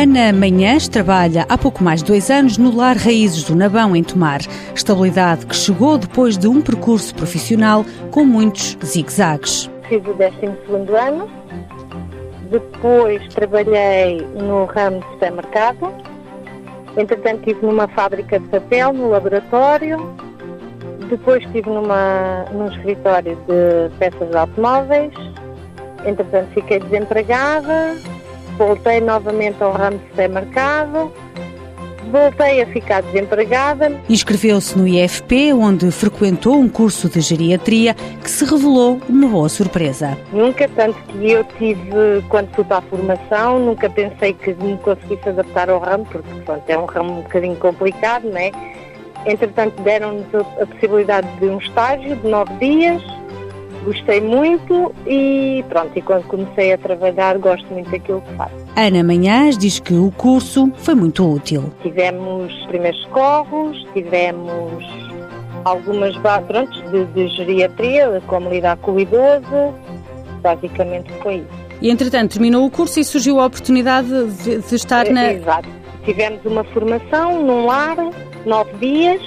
Ana Manhãs trabalha há pouco mais de dois anos no Lar Raízes do Nabão, em Tomar. Estabilidade que chegou depois de um percurso profissional com muitos zigue-zagues. Fiz o 12 ano, depois trabalhei no ramo de supermercado, entretanto estive numa fábrica de papel, no laboratório, depois estive numa, num escritório de peças de automóveis, entretanto fiquei desempregada, voltei novamente ao ramo de supermercado, voltei a ficar desempregada. Inscreveu-se no IFP, onde frequentou um curso de geriatria que se revelou uma boa surpresa. Nunca, tanto que eu tive, quando fui para a formação, nunca pensei que me conseguisse adaptar ao ramo, porque pronto, é um ramo um bocadinho complicado, não é? Entretanto, deram-nos a possibilidade de um estágio de nove dias, gostei muito e pronto, e quando comecei a trabalhar gosto muito daquilo que faço. Ana Manhãs diz que o curso foi muito útil. Tivemos primeiros socorros, tivemos algumas pronto, de, de geriatria, como lidar com o idoso, basicamente foi isso. E entretanto terminou o curso e surgiu a oportunidade de, de estar na. Exato. Tivemos uma formação num lar, nove dias,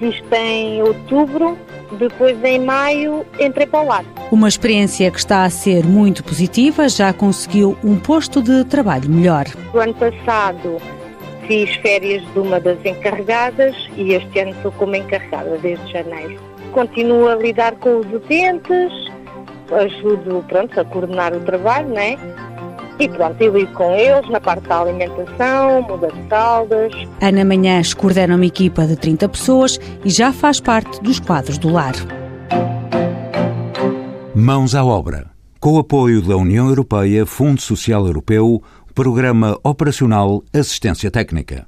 isto em outubro, depois, em maio, entrei para o lar. Uma experiência que está a ser muito positiva, já conseguiu um posto de trabalho melhor. O ano passado fiz férias de uma das encarregadas e este ano estou como encarregada desde janeiro. Continuo a lidar com os utentes, ajudo pronto, a coordenar o trabalho, né? E pronto, eu lido com eles na parte da alimentação, muda de saldas. Ana Manhãs coordena uma equipa de 30 pessoas e já faz parte dos quadros do lar. Mãos à obra. Com o apoio da União Europeia, Fundo Social Europeu, Programa Operacional Assistência Técnica.